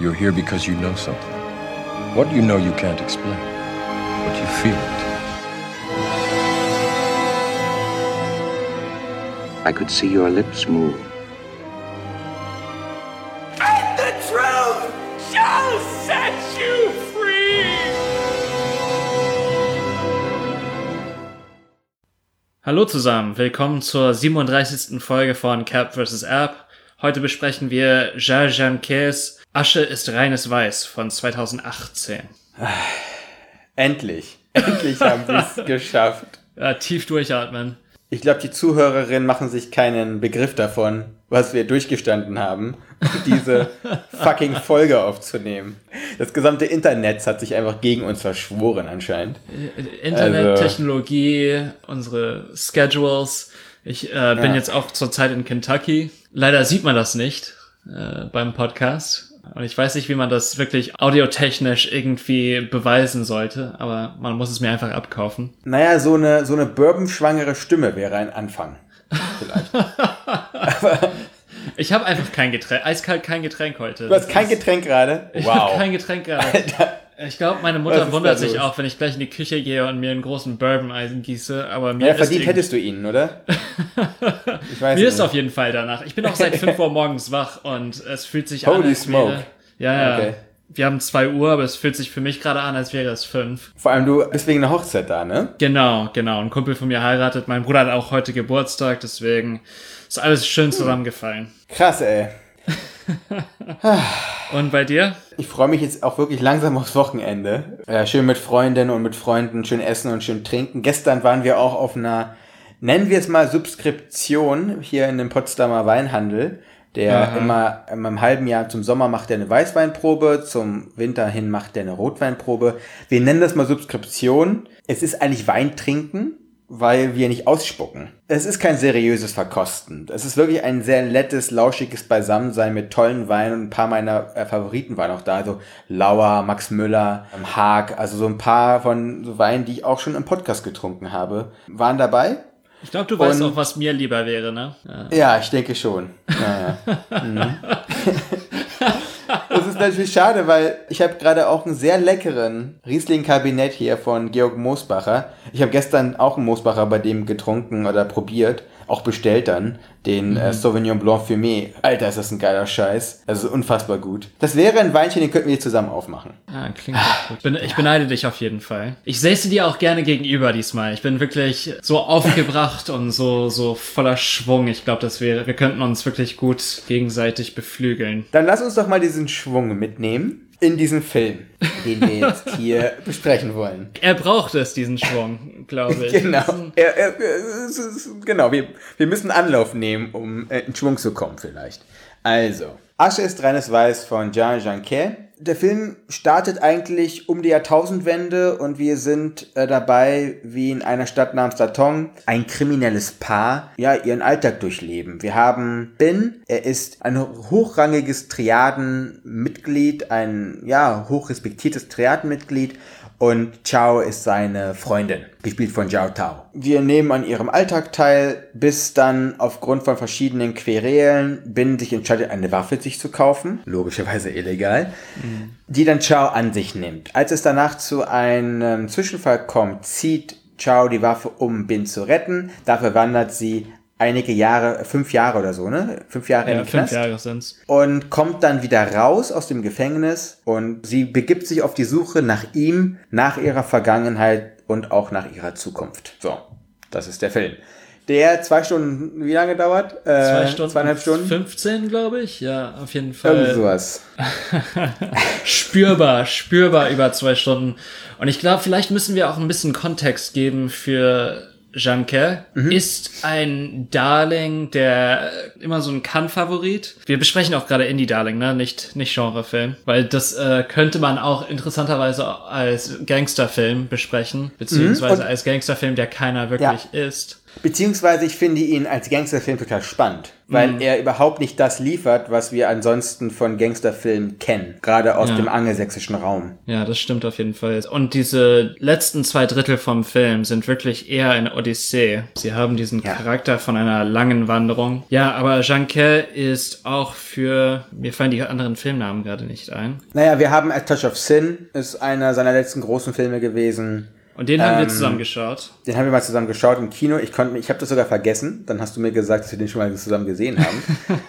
You're here because you know something. What you know you can't explain, but you feel it. I could see your lips move. And the truth shall set you free! Hallo zusammen, willkommen zur 37. Folge von Cap vs. App. Heute besprechen wir Jean Janquets Asche ist reines Weiß von 2018. Endlich. Endlich haben wir es geschafft. Ja, tief durchatmen. Ich glaube, die Zuhörerinnen machen sich keinen Begriff davon, was wir durchgestanden haben, diese fucking Folge aufzunehmen. Das gesamte Internet hat sich einfach gegen uns verschworen anscheinend. Internet, Also- Technologie, unsere Schedules. Ich äh, bin Ja. jetzt auch zurzeit in Kentucky. Leider sieht man das nicht äh, beim Podcast. Und ich weiß nicht, wie man das wirklich audiotechnisch irgendwie beweisen sollte, aber man muss es mir einfach abkaufen. Naja, so eine, so eine bourbonschwangere Stimme wäre ein Anfang. Vielleicht. Ich habe einfach kein Getränk, eiskalt kein Getränk heute. Du hast kein Getränk gerade? Ich hab Wow. kein Getränk gerade. Ich glaube, meine Mutter wundert sich auch, wenn ich gleich in die Küche gehe und mir einen großen Bourbon-Eisen gieße, aber mir Ja, verdient hättest du ihn, oder? Ich weiß Mir nicht. ist auf jeden Fall danach. Ich bin auch seit 5 Uhr morgens wach und es fühlt sich Holy an, als smoke. wäre... Ja, ja. Okay. Wir haben 2 Uhr, aber es fühlt sich für mich gerade an, als wäre es 5. Vor allem du bist wegen einer Hochzeit da, ne? Genau, genau. Ein Kumpel von mir heiratet. Mein Bruder hat auch heute Geburtstag, deswegen ist alles schön zusammengefallen. Krass, ey. Und bei dir? Ich freue mich jetzt auch wirklich langsam aufs Wochenende. Ja, schön mit Freundinnen und mit Freunden, schön essen und schön trinken. Gestern waren wir auch auf einer, nennen wir es mal Subskription hier in dem Potsdamer Weinhandel. Der Aha. immer, immer im halben Jahr zum Sommer macht er eine Weißweinprobe, zum Winter hin macht er eine Rotweinprobe. Wir nennen das mal Subskription. Es ist eigentlich Weintrinken, weil wir nicht ausspucken. Es ist kein seriöses Verkosten. Es ist wirklich ein sehr nettes, lauschiges Beisammensein mit tollen Weinen und ein paar meiner äh, Favoriten waren auch da. Also Lauer, Max Müller, ähm, Haag, also so ein paar von so Weinen, die ich auch schon im Podcast getrunken habe, waren dabei. Ich glaube, du weißt Und- auch, was mir lieber wäre, ne? Ja. Ja, ich denke schon. Ja, ja. Mhm. Das ist natürlich schade, weil ich habe gerade auch einen sehr leckeren Riesling-Kabinett hier von Georg Moosbacher. Ich habe gestern auch einen Moosbacher bei dem getrunken oder probiert, auch bestellt dann, den äh, Sauvignon Blanc Fumé. Alter, ist das ein geiler Scheiß. Also unfassbar gut. Das wäre ein Weinchen, den könnten wir hier zusammen aufmachen. Ah, klingt doch gut. Bin, ich beneide dich auf jeden Fall. Ich säße dir auch gerne gegenüber diesmal. Ich bin wirklich so aufgebracht und so, so voller Schwung. Ich glaube, dass wir, wir könnten uns wirklich gut gegenseitig beflügeln. Dann lass uns doch mal diesen Schwung mitnehmen in diesen Film, den wir jetzt hier besprechen wollen. Er braucht es, diesen Schwung, glaube ich. Genau. Er, er, ist- genau, wir, wir müssen Anlauf nehmen, um äh, in Schwung zu kommen vielleicht. Also, Asche ist reines Weiß von Jean Janquet. Der Film startet eigentlich um die Jahrtausendwende und wir sind äh, dabei, wie in einer Stadt namens Datong ein kriminelles Paar ja ihren Alltag durchleben. Wir haben Ben, er ist ein hochrangiges Triadenmitglied, ein ja hochrespektiertes Triadenmitglied und Chao ist seine Freundin, gespielt von Zhao Tao. Wir nehmen an ihrem Alltag teil, bis dann aufgrund von verschiedenen Querelen Bin sich entscheidet, eine Waffe sich zu kaufen, logischerweise illegal, die dann Chao an sich nimmt. Als es danach zu einem Zwischenfall kommt, zieht Chao die Waffe, um Bin zu retten. Dafür wandert sie einige Jahre, fünf Jahre oder so, ne? Fünf Jahre in Ja, den fünf Knast Jahre sind's. und kommt dann wieder raus aus dem Gefängnis und sie begibt sich auf die Suche nach ihm, nach ihrer Vergangenheit und auch nach ihrer Zukunft. So, das ist der Film. Der zwei Stunden, wie lange dauert? Äh, Zwei Stunden. Zweieinhalb Stunden? 15, glaube ich. Ja, auf jeden Irgend Fall. sowas. spürbar, spürbar über zwei Stunden. Und ich glaube, vielleicht müssen wir auch ein bisschen Kontext geben für Janke. Ist ein Darling, der immer so ein Kann-Favorit. Wir besprechen auch gerade Indie-Darling, ne? Nicht, nicht Genrefilm. Weil das äh, könnte man auch interessanterweise als Gangsterfilm besprechen. Beziehungsweise Und- als Gangsterfilm, der keiner wirklich ist. Beziehungsweise ich finde ihn als Gangsterfilm total spannend, weil Mhm. er überhaupt nicht das liefert, was wir ansonsten von Gangsterfilmen kennen, gerade aus Ja. dem angelsächsischen Raum. Ja, das stimmt auf jeden Fall. Und diese letzten zwei Drittel vom Film sind wirklich eher eine Odyssee. Sie haben diesen Ja. Charakter von einer langen Wanderung. Ja, aber Janquet ist auch für, mir fallen die anderen Filmnamen gerade nicht ein. Naja, wir haben A Touch of Sin, ist einer seiner letzten großen Filme gewesen. Und den haben wir Ähm, zusammen geschaut. Den haben wir mal zusammen geschaut im Kino. Ich konnte, ich habe das sogar vergessen. Dann hast du mir gesagt, dass wir den schon mal zusammen gesehen haben.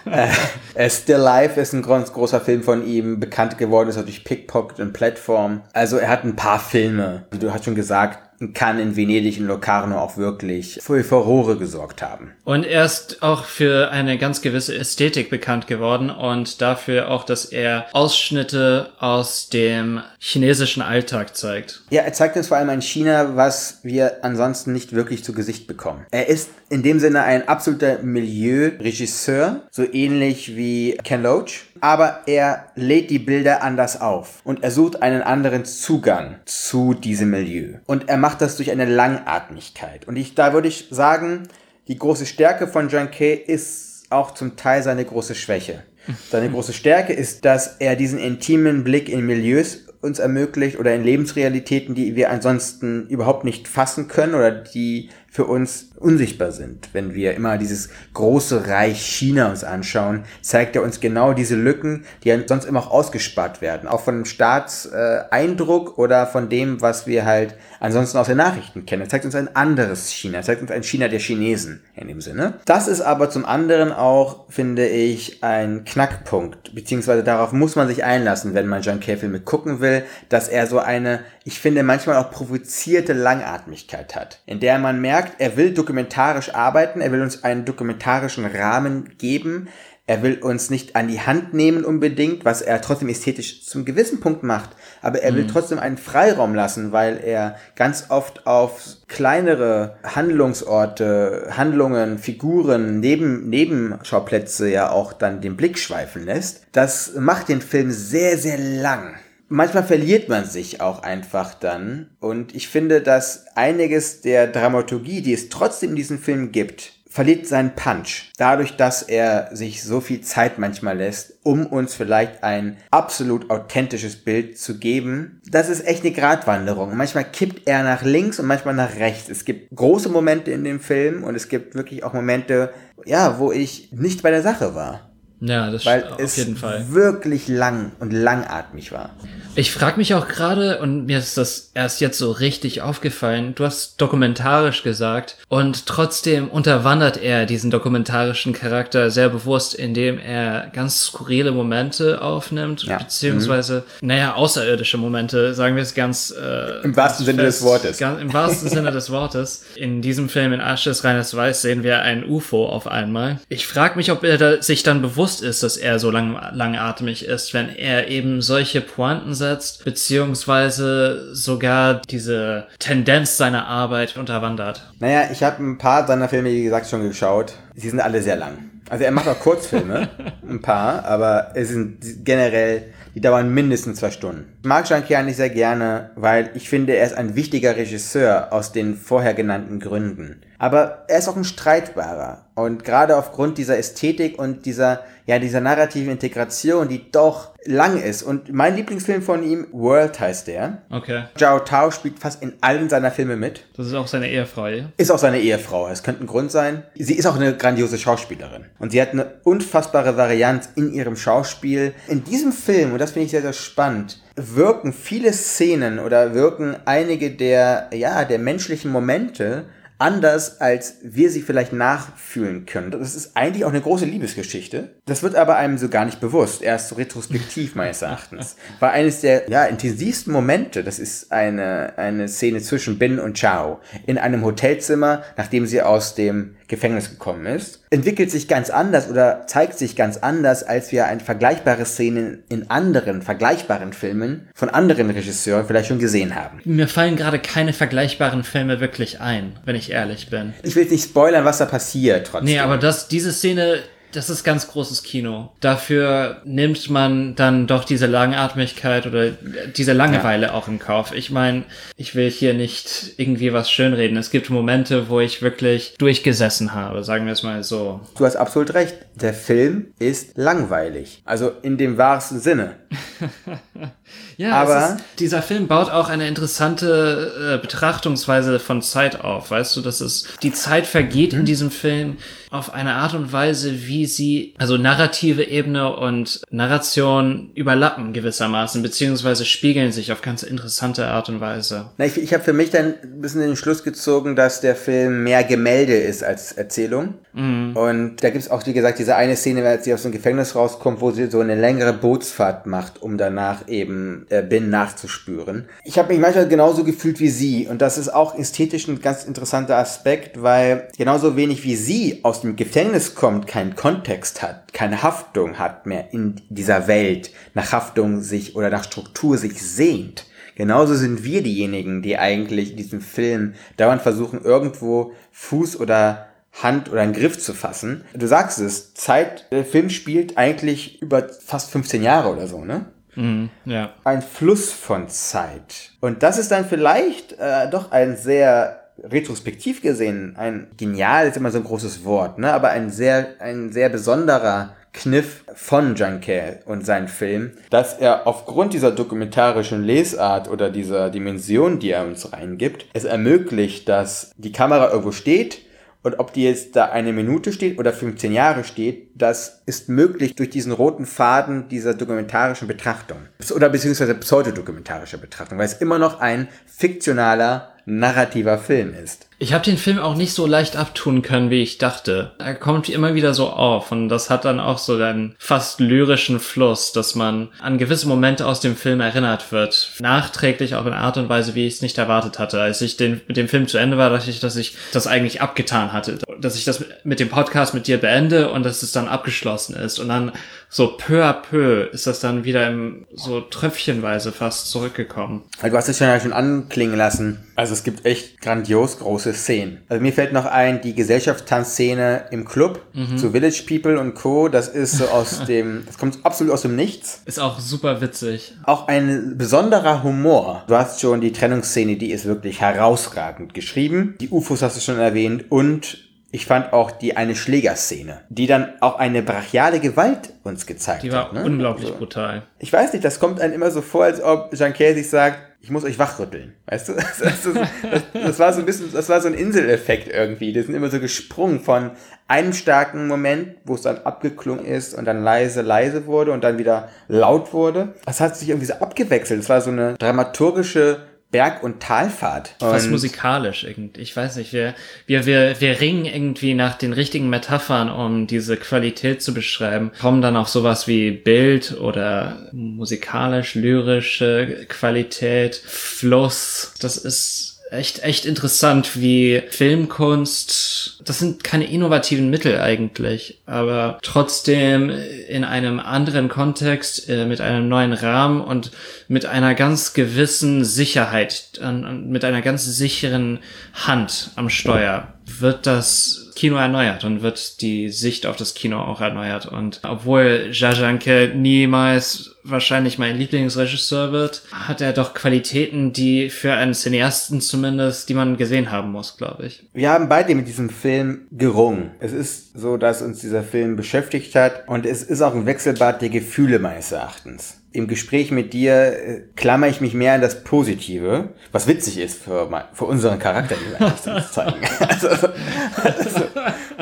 äh, Still Life ist ein ganz großer Film von ihm. Bekannt geworden ist durch Pickpocket und Platform. Also er hat ein paar Filme, du hast schon gesagt, Cannes, in Venedig, in Locarno auch wirklich für Furore gesorgt haben. Und er ist auch für eine ganz gewisse Ästhetik bekannt geworden und dafür auch, dass er Ausschnitte aus dem chinesischen Alltag zeigt. Ja, er zeigt uns vor allem ein China, was wir ansonsten nicht wirklich zu Gesicht bekommen. Er ist in dem Sinne ein absoluter Milieu-Regisseur, so ähnlich wie Ken Loach, aber er lädt die Bilder anders auf und er sucht einen anderen Zugang zu diesem Milieu. Und er macht das durch eine Langatmigkeit. Und ich, da würde ich sagen, die große Stärke von Kay ist auch zum Teil seine große Schwäche. Seine große Stärke ist, dass er diesen intimen Blick in Milieus uns ermöglicht oder in Lebensrealitäten, die wir ansonsten überhaupt nicht fassen können oder die für uns unsichtbar sind. Wenn wir immer dieses große Reich China uns anschauen, zeigt er uns genau diese Lücken, die sonst immer auch ausgespart werden. Auch von dem Staatseindruck oder von dem, was wir halt ansonsten aus den Nachrichten kennen. Er zeigt uns ein anderes China. Er zeigt uns ein China der Chinesen in dem Sinne. Das ist aber zum anderen auch, finde ich, ein Knackpunkt. Beziehungsweise darauf muss man sich einlassen, wenn man John Kay-Filme gucken will, dass er so eine, ich finde, manchmal auch provozierte Langatmigkeit hat. In der man merkt, er will dokumentarisch arbeiten, er will uns einen dokumentarischen Rahmen geben, er will uns nicht an die Hand nehmen unbedingt, was er trotzdem ästhetisch zum gewissen Punkt macht, aber er will trotzdem einen Freiraum lassen, weil er ganz oft auf kleinere Handlungsorte, Handlungen, Figuren, Neben, Nebenschauplätze ja auch dann den Blick schweifen lässt. Das macht den Film sehr, sehr lang. Manchmal verliert man sich auch einfach dann. Und ich finde, dass einiges der Dramaturgie, die es trotzdem in diesem Film gibt, verliert seinen Punch. Dadurch, dass er sich so viel Zeit manchmal lässt, um uns vielleicht ein absolut authentisches Bild zu geben. Das ist echt eine Gratwanderung. Manchmal kippt er nach links und manchmal nach rechts. Es gibt große Momente in dem Film und es gibt wirklich auch Momente, ja, wo ich nicht bei der Sache war. Ja, das Weil auf es jeden Fall. wirklich lang und langatmig war. Ich frage mich auch gerade, und mir ist das erst jetzt so richtig aufgefallen, du hast dokumentarisch gesagt und trotzdem unterwandert er diesen dokumentarischen Charakter sehr bewusst, indem er ganz skurrile Momente aufnimmt, Ja. beziehungsweise, naja, außerirdische Momente, sagen wir es ganz... Äh, Im wahrsten Sinne des Wortes. Ganz, Im wahrsten Sinne des Wortes. In diesem Film in Asches reines Weiß sehen wir ein UFO auf einmal. Ich frage mich, ob er sich dann bewusst ist, dass er so lang, langatmig ist, wenn er eben solche Pointen setzt, beziehungsweise sogar diese Tendenz seiner Arbeit unterwandert. Naja, ich habe ein paar seiner Filme, wie gesagt, schon geschaut. Sie sind alle sehr lang. Also er macht auch Kurzfilme, ein paar, aber es sind generell, die dauern mindestens zwei Stunden. Ich mag Jean eigentlich sehr gerne, weil ich finde, er ist ein wichtiger Regisseur aus den vorher genannten Gründen. Aber er ist auch ein streitbarer. Und gerade aufgrund dieser Ästhetik und dieser, ja, dieser narrativen Integration, die doch lang ist. Und mein Lieblingsfilm von ihm, World heißt der. Okay. Zhao Tao spielt fast in allen seiner Filme mit. Das ist auch seine Ehefrau, ja? Ist auch seine Ehefrau. Es könnte ein Grund sein. Sie ist auch eine grandiose Schauspielerin. Und sie hat eine unfassbare Varianz in ihrem Schauspiel. In diesem Film, und das finde ich sehr, sehr spannend, wirken viele Szenen oder wirken einige der, ja, der menschlichen Momente anders, als wir sie vielleicht nachfühlen können. Das ist eigentlich auch eine große Liebesgeschichte. Das wird aber einem so gar nicht bewusst, erst so retrospektiv meines Erachtens. War eines der ja, intensivsten Momente, das ist eine, eine Szene zwischen Bin und Chao in einem Hotelzimmer, nachdem sie aus dem Gefängnis gekommen ist. Entwickelt sich ganz anders oder zeigt sich ganz anders, als wir ein vergleichbare Szenen in anderen vergleichbaren Filmen von anderen Regisseuren vielleicht schon gesehen haben. Mir fallen gerade keine vergleichbaren Filme wirklich ein, wenn ich ehrlich bin. Ich will jetzt nicht spoilern, was da passiert trotzdem. Nee, aber das, diese Szene das ist ganz großes Kino. Dafür nimmt man dann doch diese Langatmigkeit oder diese Langeweile ja. auch in Kauf. Ich meine, ich will hier nicht irgendwie was schönreden. Es gibt Momente, wo ich wirklich durchgesessen habe, sagen wir es mal so. Du hast absolut recht. Der Film ist langweilig. Also in dem wahrsten Sinne. ja, aber ist, dieser Film baut auch eine interessante äh, Betrachtungsweise von Zeit auf. Weißt du, dass es die Zeit vergeht mhm. in diesem Film auf eine Art und Weise, wie sie, also narrative Ebene und Narration überlappen gewissermaßen, beziehungsweise spiegeln sich auf ganz interessante Art und Weise. Na, ich ich habe für mich dann ein bisschen den Schluss gezogen, dass der Film mehr Gemälde ist als Erzählung. Mhm. Und da gibt's auch, wie gesagt, diese eine Szene, als sie aus dem Gefängnis rauskommt, wo sie so eine längere Bootsfahrt macht, um danach eben äh, Bin nachzuspüren. Ich habe mich manchmal genauso gefühlt wie sie. Und das ist auch ästhetisch ein ganz interessanter Aspekt, weil genauso wenig wie sie aus dem Gefängnis kommt, keinen Kontext hat, keine Haftung hat mehr in dieser Welt, nach Haftung sich oder nach Struktur sich sehnt. Genauso sind wir diejenigen, die eigentlich in diesem Film dauernd versuchen, irgendwo Fuß oder Hand oder einen Griff zu fassen. Du sagst es, Zeit, der Film spielt eigentlich über fast 15 Jahre oder so, ne? Mm, ja. Ein Fluss von Zeit. Und das ist dann vielleicht äh, doch ein sehr retrospektiv gesehen, ein genial ist immer so ein großes Wort, ne? aber ein sehr, ein sehr besonderer Kniff von Junker und seinen Film, dass er aufgrund dieser dokumentarischen Lesart oder dieser Dimension, die er uns reingibt, es ermöglicht, dass die Kamera irgendwo steht, und ob die jetzt da eine Minute steht oder 15 Jahre steht, das ist möglich durch diesen roten Faden dieser dokumentarischen Betrachtung. Oder beziehungsweise pseudodokumentarischer Betrachtung, weil es immer noch ein fiktionaler, narrativer Film ist. Ich habe den Film auch nicht so leicht abtun können, wie ich dachte. Er kommt immer wieder so auf und das hat dann auch so einen fast lyrischen Fluss, dass man an gewisse Momente aus dem Film erinnert wird. Nachträglich auch in Art und Weise, wie ich es nicht erwartet hatte. Als ich den, mit dem Film zu Ende war, dachte ich, dass ich das eigentlich abgetan hatte. Dass ich das mit dem Podcast mit dir beende und dass es dann abgeschlossen ist. Und dann so peu à peu ist das dann wieder im, so tröpfchenweise fast zurückgekommen. Du hast es ja schon anklingen lassen. Also es gibt echt grandios große Szenen. Also mir fällt noch ein, die Gesellschaftstanzszene im Club mhm. zu Village People und Co. Das ist so aus dem, das kommt absolut aus dem Nichts. Ist auch super witzig. Auch ein besonderer Humor. Du hast schon die Trennungsszene, die ist wirklich herausragend geschrieben. Die UFOs hast du schon erwähnt und ich fand auch die eine Schlägerszene, die dann auch eine brachiale Gewalt uns gezeigt hat. Die war hat, ne? unglaublich also, brutal. Ich weiß nicht, das kommt einem immer so vor, als ob Jean sich sagt, ich muss euch wachrütteln. Weißt du? Das, das, das, das, war so ein bisschen, das war so ein Inseleffekt irgendwie. Die sind immer so gesprungen von einem starken Moment, wo es dann abgeklungen ist und dann leise, leise wurde und dann wieder laut wurde. Das hat sich irgendwie so abgewechselt. Es war so eine dramaturgische Berg- und Talfahrt. Fast musikalisch irgendwie. Ich weiß nicht, wir, wir, wir, wir ringen irgendwie nach den richtigen Metaphern, um diese Qualität zu beschreiben. Kommen dann auch sowas wie Bild oder musikalisch, lyrische Qualität, Fluss. Das ist echt, echt interessant, wie Filmkunst, das sind keine innovativen Mittel eigentlich, aber trotzdem in einem anderen Kontext, äh, mit einem neuen Rahmen und mit einer ganz gewissen Sicherheit, mit einer ganz sicheren Hand am Steuer wird das Kino erneuert und wird die Sicht auf das Kino auch erneuert. Und obwohl Jajanke niemals wahrscheinlich mein Lieblingsregisseur wird, hat er doch Qualitäten, die für einen Cineasten zumindest, die man gesehen haben muss, glaube ich. Wir haben beide mit diesem Film gerungen. Es ist so, dass uns dieser Film beschäftigt hat und es ist auch ein Wechselbad der Gefühle meines Erachtens im Gespräch mit dir äh, klammer ich mich mehr an das Positive, was witzig ist für, mein, für unseren Charakter, den wir eigentlich zeigen. also, also,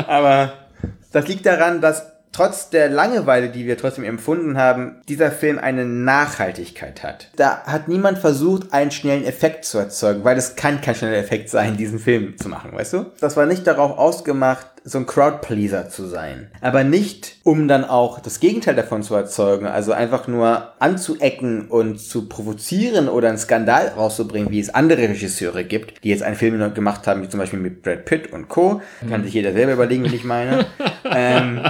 aber das liegt daran, dass trotz der Langeweile, die wir trotzdem empfunden haben, dieser Film eine Nachhaltigkeit hat. Da hat niemand versucht, einen schnellen Effekt zu erzeugen, weil es kann kein schneller Effekt sein, diesen Film zu machen, weißt du? Das war nicht darauf ausgemacht, so ein Crowdpleaser zu sein. Aber nicht, um dann auch das Gegenteil davon zu erzeugen, also einfach nur anzuecken und zu provozieren oder einen Skandal rauszubringen, wie es andere Regisseure gibt, die jetzt einen Film gemacht haben, wie zum Beispiel mit Brad Pitt und Co. Kann sich jeder selber überlegen, wie ich meine. ähm,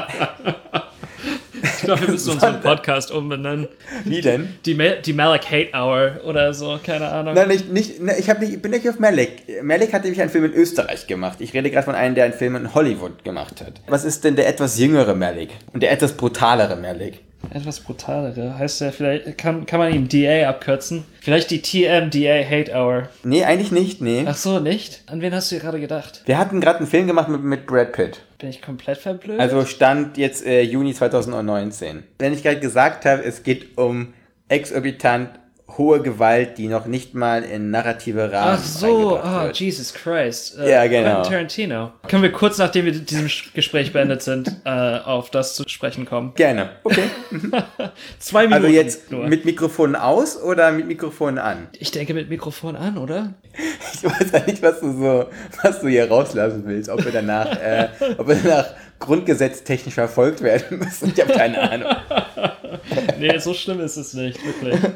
glaube, wir müssen unseren Podcast umbenennen. Wie denn? Die, die Malik Hate Hour oder so, keine Ahnung. Nein, nicht, nicht, ne, ich, hab nicht, ich bin nicht auf Malik. Malik hat nämlich einen Film in Österreich gemacht. Ich rede gerade von einem, der einen Film in Hollywood gemacht hat. Was ist denn der etwas jüngere Malik? Und der etwas brutalere Malik? Etwas brutalere. Heißt der vielleicht, kann, kann man ihm DA abkürzen? Vielleicht die TMDA Hate Hour. Nee, eigentlich nicht, nee. Ach so, nicht? An wen hast du gerade gedacht? Wir hatten gerade einen Film gemacht mit, mit Brad Pitt. Bin ich komplett verblödet? Also stand jetzt äh, Juni 2019. Wenn ich gerade gesagt habe, es geht um exorbitant hohe Gewalt, die noch nicht mal in narrative Rahmen Ach so, ah, wird. Jesus Christ. Äh, Ja, genau. Quentin Tarantino. Können wir kurz nachdem wir diesem Gespräch beendet sind, äh, auf das zu sprechen kommen? Gerne. Okay. Zwei Minuten. Also jetzt nur. mit Mikrofon aus oder mit Mikrofon an? ich denke mit Mikrofon an, oder? Ich weiß ja nicht, was du so, was du hier rauslassen willst. Ob wir danach, äh, ob wir danach grundgesetztechnisch verfolgt werden müssen. Ich habe keine Ahnung. Nee, so schlimm ist es nicht, wirklich.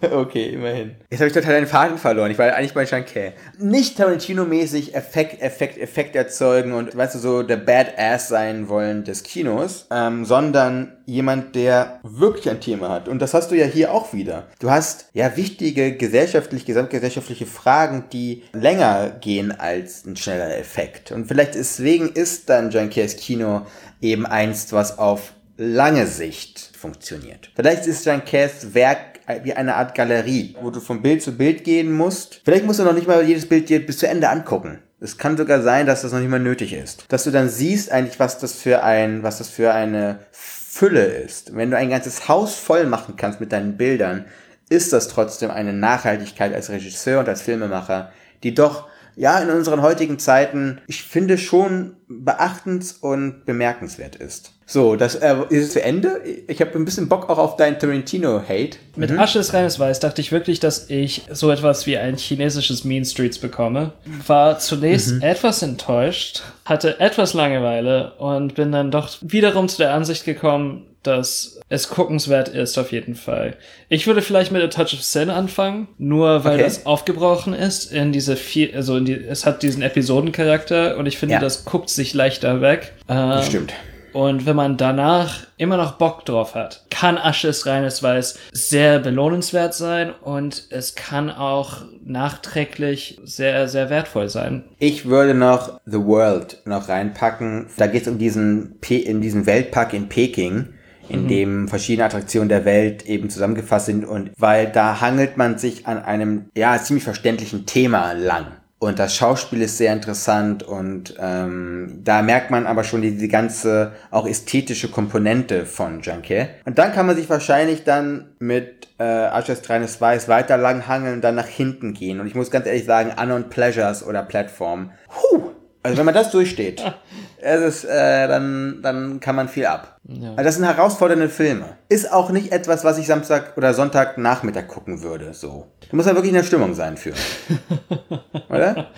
Okay, immerhin. Jetzt habe ich total den Faden verloren. Ich war eigentlich bei Shanké. Nicht Tarantino-mäßig Effekt, Effekt, Effekt erzeugen und, weißt du, so der Badass sein wollen des Kinos, ähm, sondern jemand, der wirklich ein Thema hat. Und das hast du ja hier auch wieder. Du hast ja wichtige gesellschaftlich, gesamtgesellschaftliche Fragen, die länger gehen als ein schneller Effekt. Und vielleicht deswegen ist dann Jankés Kino eben einst, was auf lange Sicht funktioniert. Vielleicht ist Jankés Werk wie eine Art Galerie, wo du von Bild zu Bild gehen musst. Vielleicht musst du noch nicht mal jedes Bild dir bis zu Ende angucken. Es kann sogar sein, dass das noch nicht mal nötig ist. Dass du dann siehst eigentlich, was das für ein, was das für eine Fülle ist. Wenn du ein ganzes Haus voll machen kannst mit deinen Bildern, ist das trotzdem eine Nachhaltigkeit als Regisseur und als Filmemacher, die doch ja, in unseren heutigen Zeiten, ich finde schon beachtens- und bemerkenswert ist. So, das äh, ist es zu Ende. Ich habe ein bisschen Bock auch auf deinen Tarantino-Hate. Mit Asche ist reines Weiß dachte ich wirklich, dass ich so etwas wie ein chinesisches Mean Streets bekomme. War zunächst etwas enttäuscht, hatte etwas Langeweile und bin dann doch wiederum zu der Ansicht gekommen, dass es guckenswert ist auf jeden Fall. Ich würde vielleicht mit A Touch of Sin anfangen, nur weil Okay. das aufgebrochen ist in diese vier, also in die, es hat diesen Episodencharakter und ich finde, Ja. das guckt sich leichter weg. Ähm, Stimmt. Und wenn man danach immer noch Bock drauf hat, kann Asche ist reines Weiß sehr belohnenswert sein und es kann auch nachträglich sehr, sehr wertvoll sein. Ich würde noch The World noch reinpacken. Da geht es um diesen, Pe in diesen Weltpark in Peking, in dem verschiedene Attraktionen der Welt eben zusammengefasst sind und weil da hangelt man sich an einem, ja, ziemlich verständlichen Thema lang. Und das Schauspiel ist sehr interessant und ähm, da merkt man aber schon die, ganze auch ästhetische Komponente von Junkie. Und dann kann man sich wahrscheinlich dann mit äh, Ashes Treines Weiß weiter langhangeln und dann nach hinten gehen. Und ich muss ganz ehrlich sagen, Unknown Pleasures oder Platform. Huh, also wenn man das durchsteht, es ist, äh, dann, dann kann man viel ab. Also das sind herausfordernde Filme. Ist auch nicht etwas, was ich Samstag oder Sonntagnachmittag gucken würde. So. Du musst ja wirklich in der Stimmung sein für. Oder?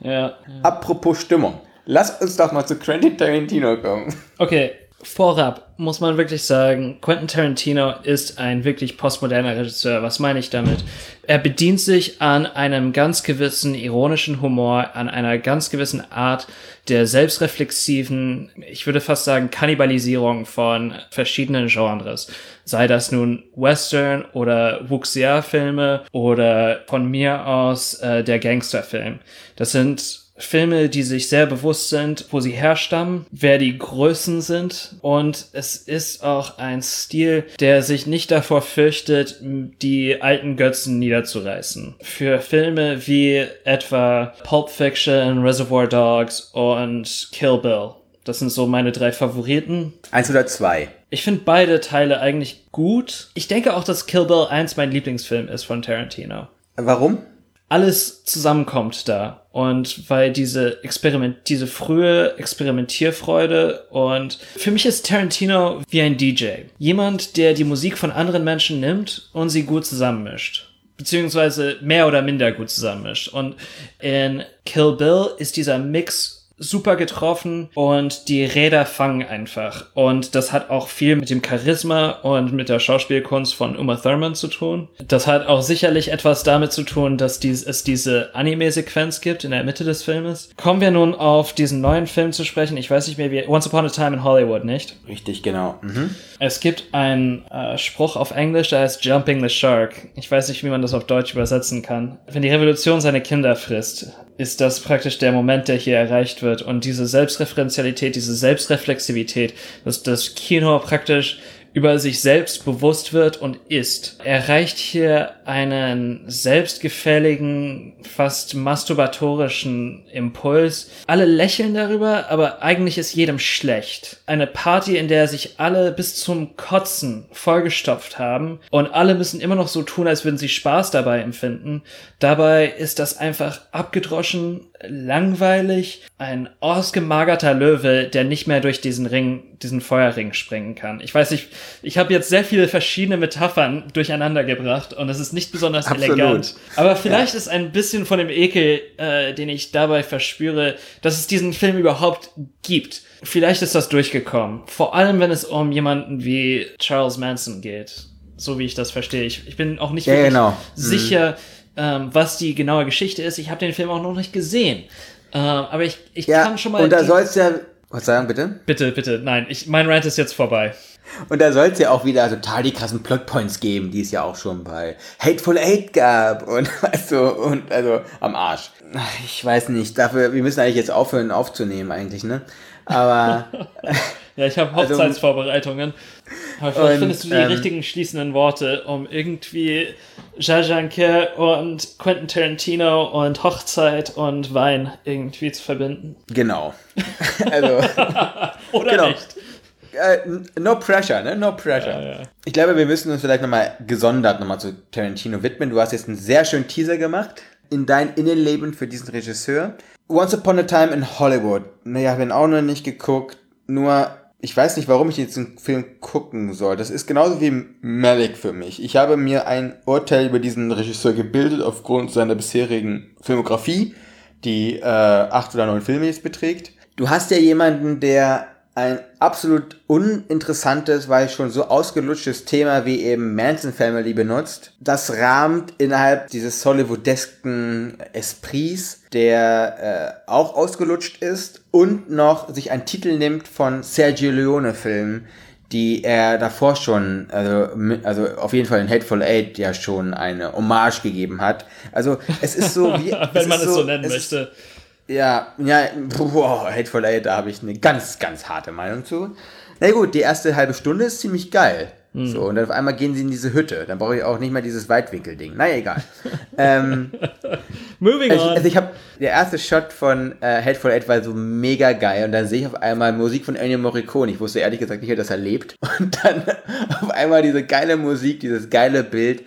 Ja. Apropos Stimmung. Lass uns doch mal zu Quentin Tarantino kommen. Okay, vorab muss man wirklich sagen, Quentin Tarantino ist ein wirklich postmoderner Regisseur. Was meine ich damit? Er bedient sich an einem ganz gewissen ironischen Humor, an einer ganz gewissen Art der selbstreflexiven, ich würde fast sagen, Kannibalisierung von verschiedenen Genres. Sei das nun Western oder Wuxia-Filme oder von mir aus äh, der Gangsterfilm. Das sind Filme, die sich sehr bewusst sind, wo sie herstammen, wer die Größen sind. Und es ist auch ein Stil, der sich nicht davor fürchtet, die alten Götzen niederzureißen. Für Filme wie etwa Pulp Fiction, Reservoir Dogs und Kill Bill. Das sind so meine drei Favoriten. Eins oder zwei. Ich finde beide Teile eigentlich gut. Ich denke auch, dass Kill Bill eins mein Lieblingsfilm ist von Tarantino Warum? Alles zusammenkommt da. Und weil diese Experiment, diese frühe Experimentierfreude und für mich ist Tarantino wie ein DJ. Jemand, der die Musik von anderen Menschen nimmt und sie gut zusammenmischt. Beziehungsweise mehr oder minder gut zusammenmischt. Und in Kill Bill ist dieser Mix super getroffen und die Räder fangen einfach. Und das hat auch viel mit dem Charisma und mit der Schauspielkunst von Uma Thurman zu tun. Das hat auch sicherlich etwas damit zu tun, dass dies, es diese Anime-Sequenz gibt in der Mitte des Filmes. Kommen wir nun auf diesen neuen Film zu sprechen. Ich weiß nicht mehr, wie Once Upon a Time in Hollywood, nicht? Richtig, genau. Mhm. Es gibt einen äh, Spruch auf Englisch, der heißt Jumping the Shark. Ich weiß nicht, wie man das auf Deutsch übersetzen kann. Wenn die Revolution seine Kinder frisst, ist das praktisch der Moment, der hier erreicht wird. Und diese Selbstreferenzialität, diese Selbstreflexivität, dass das Kino praktisch über sich selbst bewusst wird und ist, erreicht hier einen selbstgefälligen, fast masturbatorischen Impuls. Alle lächeln darüber, aber eigentlich ist jedem schlecht. Eine Party, in der sich alle bis zum Kotzen vollgestopft haben und alle müssen immer noch so tun, als würden sie Spaß dabei empfinden. Dabei ist das einfach abgedroschen, langweilig, ein ausgemagerter Löwe, der nicht mehr durch diesen Ring, diesen Feuerring springen kann. Ich weiß nicht, ich habe jetzt sehr viele verschiedene Metaphern durcheinander gebracht und es ist nicht besonders Absolut. elegant. Aber vielleicht ja. ist ein bisschen von dem Ekel, äh, den ich dabei verspüre, dass es diesen Film überhaupt gibt. Vielleicht ist das durchgekommen. Vor allem, wenn es um jemanden wie Charles Manson geht. So wie ich das verstehe. Ich, ich bin auch nicht ja, wirklich genau. sicher, mhm ähm, was die genaue Geschichte ist. Ich habe den Film auch noch nicht gesehen. Äh, aber ich, ich ja, kann schon mal. Und da soll es ja. Was sagen, bitte? Bitte, bitte, nein. Ich, mein Rant ist jetzt vorbei. Und da soll es ja auch wieder total die krassen Plotpoints geben, die es ja auch schon bei Hateful Eight gab und du, und also am Arsch. Ich weiß nicht, dafür, wir müssen eigentlich jetzt aufhören aufzunehmen eigentlich, ne? Aber. ja, ich habe also, Hochzeitsvorbereitungen. Aber vielleicht und, findest du die ähm, richtigen schließenden Worte, um irgendwie Jajanke und Quentin Tarantino und Hochzeit und Wein irgendwie zu verbinden. Genau. Also. Oder genau. nicht. Uh, no pressure, ne? No pressure. Ja, ja. Ich glaube, wir müssen uns vielleicht nochmal gesondert nochmal zu Tarantino widmen. Du hast jetzt einen sehr schönen Teaser gemacht in dein Innenleben für diesen Regisseur. Once Upon a Time in Hollywood. Naja, habe auch noch nicht geguckt. Nur ich weiß nicht, warum ich den Film gucken soll. Das ist genauso wie Malik für mich. Ich habe mir ein Urteil über diesen Regisseur gebildet aufgrund seiner bisherigen Filmografie, die äh, acht oder neun Filme jetzt beträgt. Du hast ja jemanden, der ein absolut uninteressantes, weil schon so ausgelutschtes Thema wie eben Manson Family benutzt. Das rahmt innerhalb dieses Hollywoodesken Esprits, der äh, auch ausgelutscht ist und noch sich einen Titel nimmt von Sergio Leone Filmen, die er davor schon, also, also auf jeden Fall in Hateful Eight ja schon eine Hommage gegeben hat. Also es ist so wie... Wenn man es so, so nennen möchte. Ist, ja, ja, boah, Hateful Eight, da habe ich eine ganz, ganz harte Meinung zu. Na gut, die erste halbe Stunde ist ziemlich geil. Mhm. So, und dann auf einmal gehen sie in diese Hütte. Dann brauche ich auch nicht mehr dieses Weitwinkel-Ding. Naja, egal. ähm, Moving also, on. Also ich habe der erste Shot von äh, Hateful Eight war so mega geil und dann sehe ich auf einmal Musik von Ennio Morricone. Ich wusste ehrlich gesagt nicht, dass er lebt. Und dann auf einmal diese geile Musik, dieses geile Bild,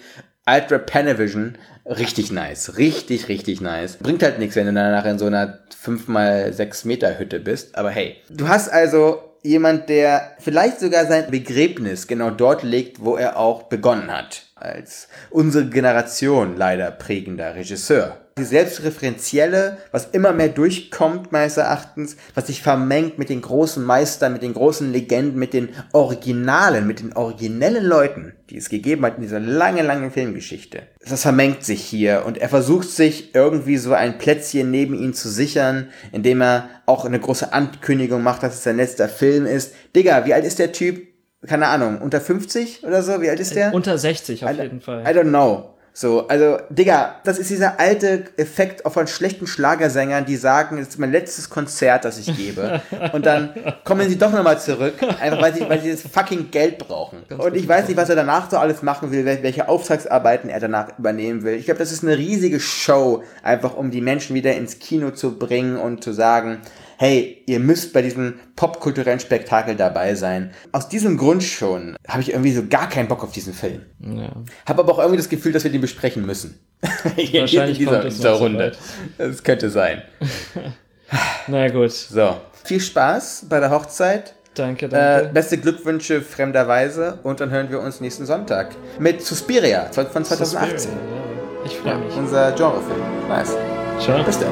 Ultra Panavision Richtig nice. Richtig, richtig nice. Bringt halt nichts, wenn du danach in so einer 5x6 Meter Hütte bist. Aber hey. Du hast also jemand, der vielleicht sogar sein Begräbnis genau dort legt, wo er auch begonnen hat. Als unsere Generation leider prägender Regisseur die selbstreferenzielle, was immer mehr durchkommt, meines Erachtens, was sich vermengt mit den großen Meistern, mit den großen Legenden, mit den Originalen, mit den originellen Leuten, die es gegeben hat in dieser lange, lange Filmgeschichte. Das vermengt sich hier und er versucht sich irgendwie so ein Plätzchen neben ihn zu sichern, indem er auch eine große Ankündigung macht, dass es sein letzter Film ist. Digga, wie alt ist der Typ? Keine Ahnung, unter 50 oder so? Wie alt ist der? Unter 60 auf I, jeden Fall. I don't know. So, also, Digga, das ist dieser alte Effekt von schlechten Schlagersängern, die sagen, es ist mein letztes Konzert, das ich gebe. Und dann kommen sie doch nochmal zurück, einfach weil sie, weil sie das fucking Geld brauchen. Und ich weiß nicht, was er danach so alles machen will, welche Auftragsarbeiten er danach übernehmen will. Ich glaube, das ist eine riesige Show, einfach um die Menschen wieder ins Kino zu bringen und zu sagen, hey, ihr müsst bei diesem popkulturellen Spektakel dabei sein. Aus diesem Grund schon habe ich irgendwie so gar keinen Bock auf diesen Film. Ja. Habe aber auch irgendwie das Gefühl, dass wir den besprechen müssen. Wahrscheinlich in dieser, in dieser Runde. Das könnte sein. Na gut. So. Viel Spaß bei der Hochzeit. Danke, danke. Äh, beste Glückwünsche fremderweise und dann hören wir uns nächsten Sonntag mit Suspiria von 2018. Suspiria, ja. Ich freue mich. Unser Genrefilm. Nice. Ciao. Bis dann.